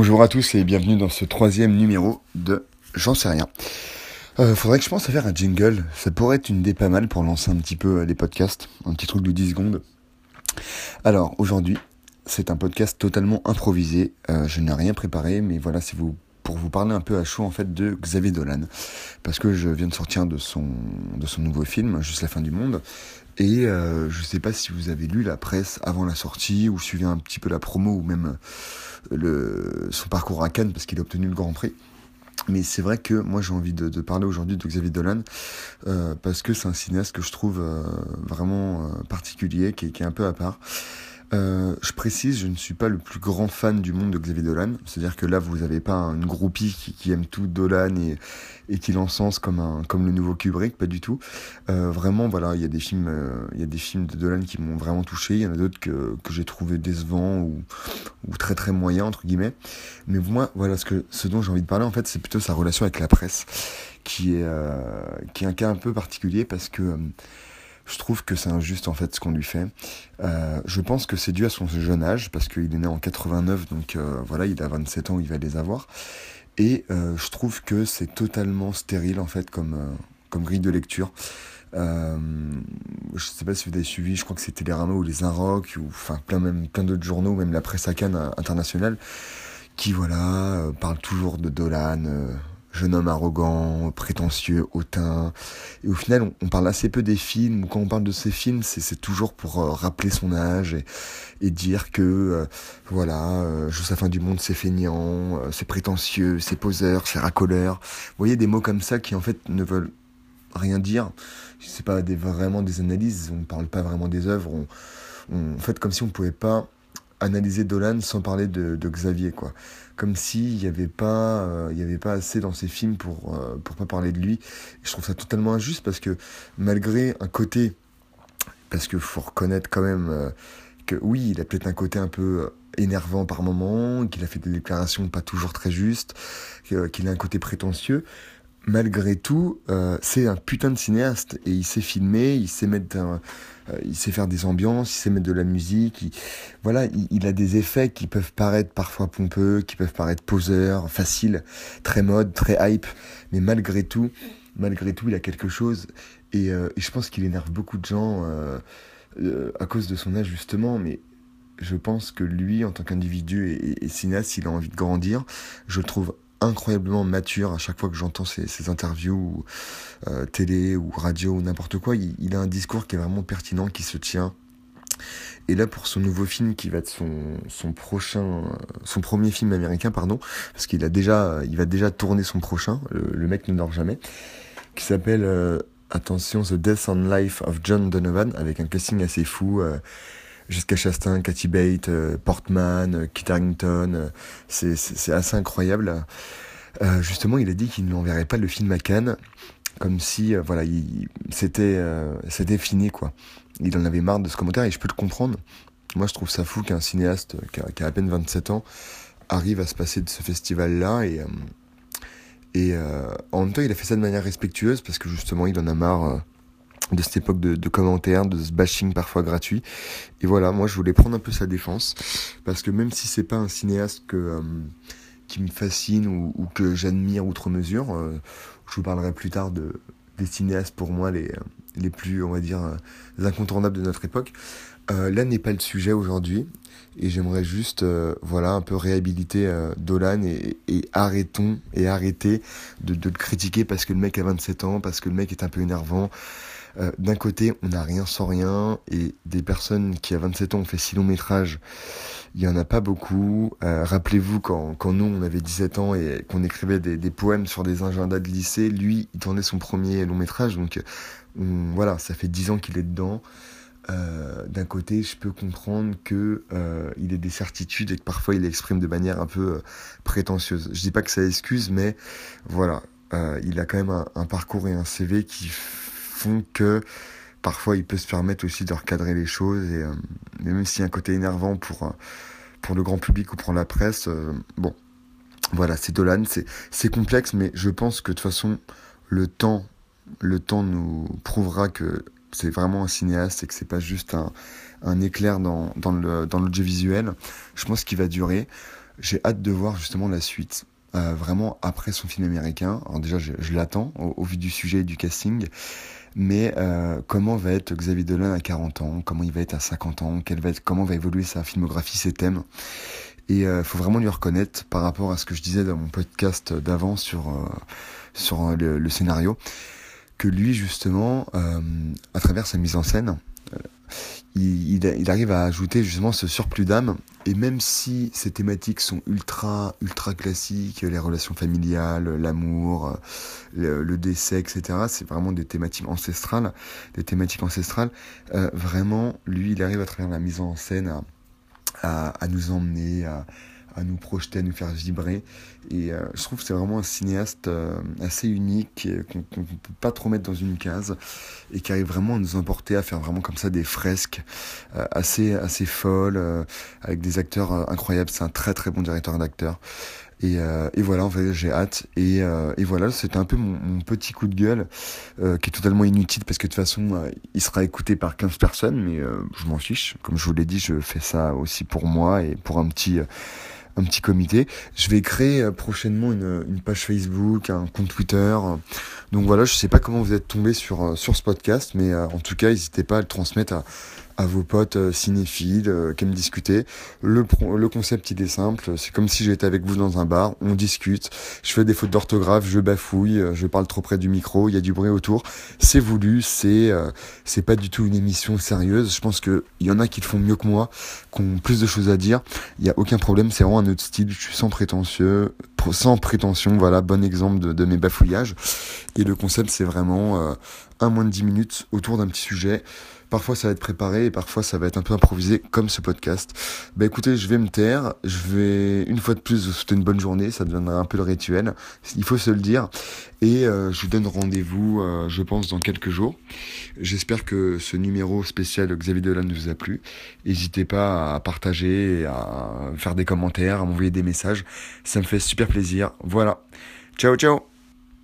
Bonjour à tous et bienvenue dans ce troisième numéro de J'en sais rien. Euh, faudrait que je pense à faire un jingle. Ça pourrait être une idée pas mal pour lancer un petit peu euh, les podcasts. Un petit truc de 10 secondes. Alors, aujourd'hui, c'est un podcast totalement improvisé. Euh, je n'ai rien préparé, mais voilà, c'est pour vous parler un peu à chaud en fait de Xavier Dolan parce que je viens de sortir de son de son nouveau film Juste la fin du monde et euh, je sais pas si vous avez lu la presse avant la sortie ou suivi un petit peu la promo ou même le, son parcours à Cannes parce qu'il a obtenu le Grand Prix. Mais c'est vrai que moi j'ai envie de, parler aujourd'hui de Xavier Dolan euh, parce que c'est un cinéaste que je trouve euh, vraiment euh, particulier, qui est, un peu à part. Euh, je précise, je ne suis pas le plus grand fan du monde de Xavier Dolan. C'est-à-dire que là, vous n'avez pas une groupie qui, aime tout Dolan et, qui l'encense comme le nouveau Kubrick, pas du tout. Euh, vraiment, voilà, il y a des films, euh, il y a des films de Dolan qui m'ont vraiment touché. Il y en a d'autres que j'ai trouvé décevants ou très très moyens entre guillemets. Mais moi, voilà, ce dont j'ai envie de parler en fait, c'est plutôt sa relation avec la presse, qui est euh, qui est un cas un peu particulier parce que je trouve que c'est injuste en fait ce qu'on lui fait. Euh, je pense que c'est dû à son jeune âge parce qu'il est né en 89 donc euh, voilà il a 27 ans il va les avoir et euh, je trouve que c'est totalement stérile en fait comme comme grille de lecture. Euh, je sais pas si vous avez suivi, je crois que c'était les Rameaux ou les Inrocks ou enfin plein même plein d'autres journaux, même la presse à Cannes internationale qui voilà euh, parle toujours de Dolan jeune homme arrogant, prétentieux, hautain. Et au final, on, parle assez peu des films, quand on parle de ces films, c'est toujours pour euh, rappeler son âge et, dire que, euh, voilà, euh, fin du monde, c'est feignant, euh, c'est prétentieux, c'est poseur, c'est racoleur. Vous voyez, des mots comme ça qui, en fait, ne veulent rien dire. C'est pas vraiment des analyses, on ne parle pas vraiment des œuvres. On, en fait, comme si on pouvait pas analyser Dolan sans parler de, Xavier, quoi. Comme s'il n'y avait pas, euh, avait pas assez dans ses films pour euh, pour pas parler de lui. Je trouve ça totalement injuste parce que malgré un côté, parce que faut reconnaître quand même euh, que oui, il a peut-être un côté un peu énervant par moment, qu'il a fait des déclarations pas toujours très justes, qu'il a un côté prétentieux malgré tout, euh, c'est un putain de cinéaste et il sait filmer, il sait mettre, euh, il sait faire des ambiances, il sait mettre de la musique. Il, voilà, il, a des effets qui peuvent paraître parfois pompeux, qui peuvent paraître poseurs, faciles, très mode, très hype, mais malgré tout, malgré tout, il a quelque chose et, euh, je pense qu'il énerve beaucoup de gens à cause de son âge justement, mais je pense que lui, en tant qu'individu et, et, et cinéaste, il a envie de grandir. Je le trouve incroyablement mature à chaque fois que j'entends ses, interviews euh, télé ou radio ou n'importe quoi. Il, a un discours qui est vraiment pertinent, qui se tient. Et là, pour son nouveau film, qui va être son, son prochain, son premier film américain, pardon, parce qu'il a déjà, il va déjà tourner son prochain. Le, le mec ne dort jamais, qui s'appelle euh, attention The Death and Life of John Donovan, avec un casting assez fou. Euh, Jessica Chastain, Kathy Bates, euh, Portman, euh, Kit Harington, euh, c'est assez incroyable. Justement, il a dit qu'il n'enverrait pas le film à Cannes, comme si, voilà, c'était fini, quoi. Il en avait marre de ce commentaire et je peux le comprendre. Moi, je trouve ça fou qu'un cinéaste qui a, qui a, à peine 27 ans arrive à se passer de ce festival-là et, et en même temps, il a fait ça de manière respectueuse parce que justement, il en a marre de cette époque de, de, commentaires, de ce bashing parfois gratuit. Et voilà, moi je voulais prendre un peu sa défense, parce que même si c'est pas un cinéaste que, euh, qui me fascine ou, ou que j'admire outre mesure, euh, je vous parlerai plus tard de, des cinéastes pour moi les, les plus, on va dire, les incontournables de notre époque. Euh, là n'est pas le sujet aujourd'hui, et j'aimerais juste, euh, voilà, un peu réhabiliter euh, Dolan et, et, arrêtons et arrêter de, de le critiquer parce que le mec a 27 ans, parce que le mec est un peu énervant. Euh, d'un côté, on n'a rien sans rien, et des personnes qui à 27 ans ont fait six longs métrages, il y en a pas beaucoup. Euh, Rappelez-vous quand, quand nous on avait 17 ans et qu'on écrivait des, des, poèmes sur des agendas de lycée, lui il tournait son premier long métrage, donc on, voilà, ça fait 10 ans qu'il est dedans. Euh, d'un côté, je peux comprendre que euh, il ait des certitudes et que parfois il exprime de manière un peu euh, prétentieuse. Je dis pas que ça excuse, mais voilà, euh, il a quand même un, un, parcours et un CV qui font que parfois il peut se permettre aussi de recadrer les choses et euh, même s'il y a un côté énervant pour euh, pour le grand public ou pour la presse, euh, bon, voilà, c'est Dolan, c'est complexe, mais je pense que de toute façon le temps le temps nous prouvera que c'est vraiment un cinéaste et que c'est pas juste un, un éclair dans, dans le dans l'audiovisuel. Je pense qu'il va durer. j'ai hâte de voir justement la suite. Euh, vraiment après son film américain. Alors déjà, je, l'attends au, vu du sujet et du casting. Mais euh, comment va être Xavier Dolan à 40 ans? Comment il va être à 50 ans? Quelle va être, Comment va évoluer sa filmographie, ses thèmes? Et il euh, faut vraiment lui reconnaître par rapport à ce que je disais dans mon podcast d'avant sur, sur le, scénario, que lui justement, à travers sa mise en scène, il, arrive à ajouter justement ce surplus d'âme. Et même si ces thématiques sont ultra, ultra classiques, les relations familiales, l'amour, le, décès, etc., c'est vraiment des thématiques ancestrales, des thématiques ancestrales. Euh, vraiment, lui, il arrive à travers la mise en scène à, à nous emmener, à, à nous projeter, à nous faire vibrer. Et euh, je trouve que c'est vraiment un cinéaste euh, assez unique, qu'on ne peut pas trop mettre dans une case, et qui arrive vraiment à nous emporter, à faire vraiment comme ça des fresques euh, assez, assez folles, avec des acteurs incroyables. C'est un très très bon directeur d'acteurs. Et, voilà, en fait, j'ai hâte. Et, et voilà, c'était un peu mon, petit coup de gueule, qui est totalement inutile parce que de toute façon, il sera écouté par 15 personnes, mais je m'en fiche. Comme je vous l'ai dit, je fais ça aussi pour moi et pour un petit un petit comité. Je vais créer euh, prochainement une, une, page Facebook, un compte Twitter. Donc voilà, je sais pas comment vous êtes tombé sur, euh, sur ce podcast, mais euh, en tout cas, n'hésitez pas à le transmettre à, à vos potes euh, cinéphiles euh, qui aiment discuter. Le, le concept il est simple, c'est comme si j'étais avec vous dans un bar, on discute, je fais des fautes d'orthographe, je bafouille, euh, je parle trop près du micro, il y a du bruit autour. C'est voulu, c'est c'est pas du tout une émission sérieuse. Je pense que il y en a qui le font mieux que moi, qui ont plus de choses à dire. Il y a aucun problème, c'est vraiment un autre style. Je suis sans prétentieux, sans prétention. Voilà, bon exemple de, mes bafouillages. Et le concept c'est vraiment un moins de 10 minutes autour d'un petit sujet. Parfois ça va être préparé et parfois ça va être un peu improvisé comme ce podcast. Bah écoutez, je vais me taire, je vais une fois de plus vous souhaiter une bonne journée, ça deviendra un peu le rituel, il faut se le dire. Et euh, je vous donne rendez-vous, euh, je pense, dans quelques jours. J'espère que ce numéro spécial Xavier Dolan vous a plu. N'hésitez pas à partager, à faire des commentaires, à m'envoyer des messages. Ça me fait super Voilà. Ciao, ciao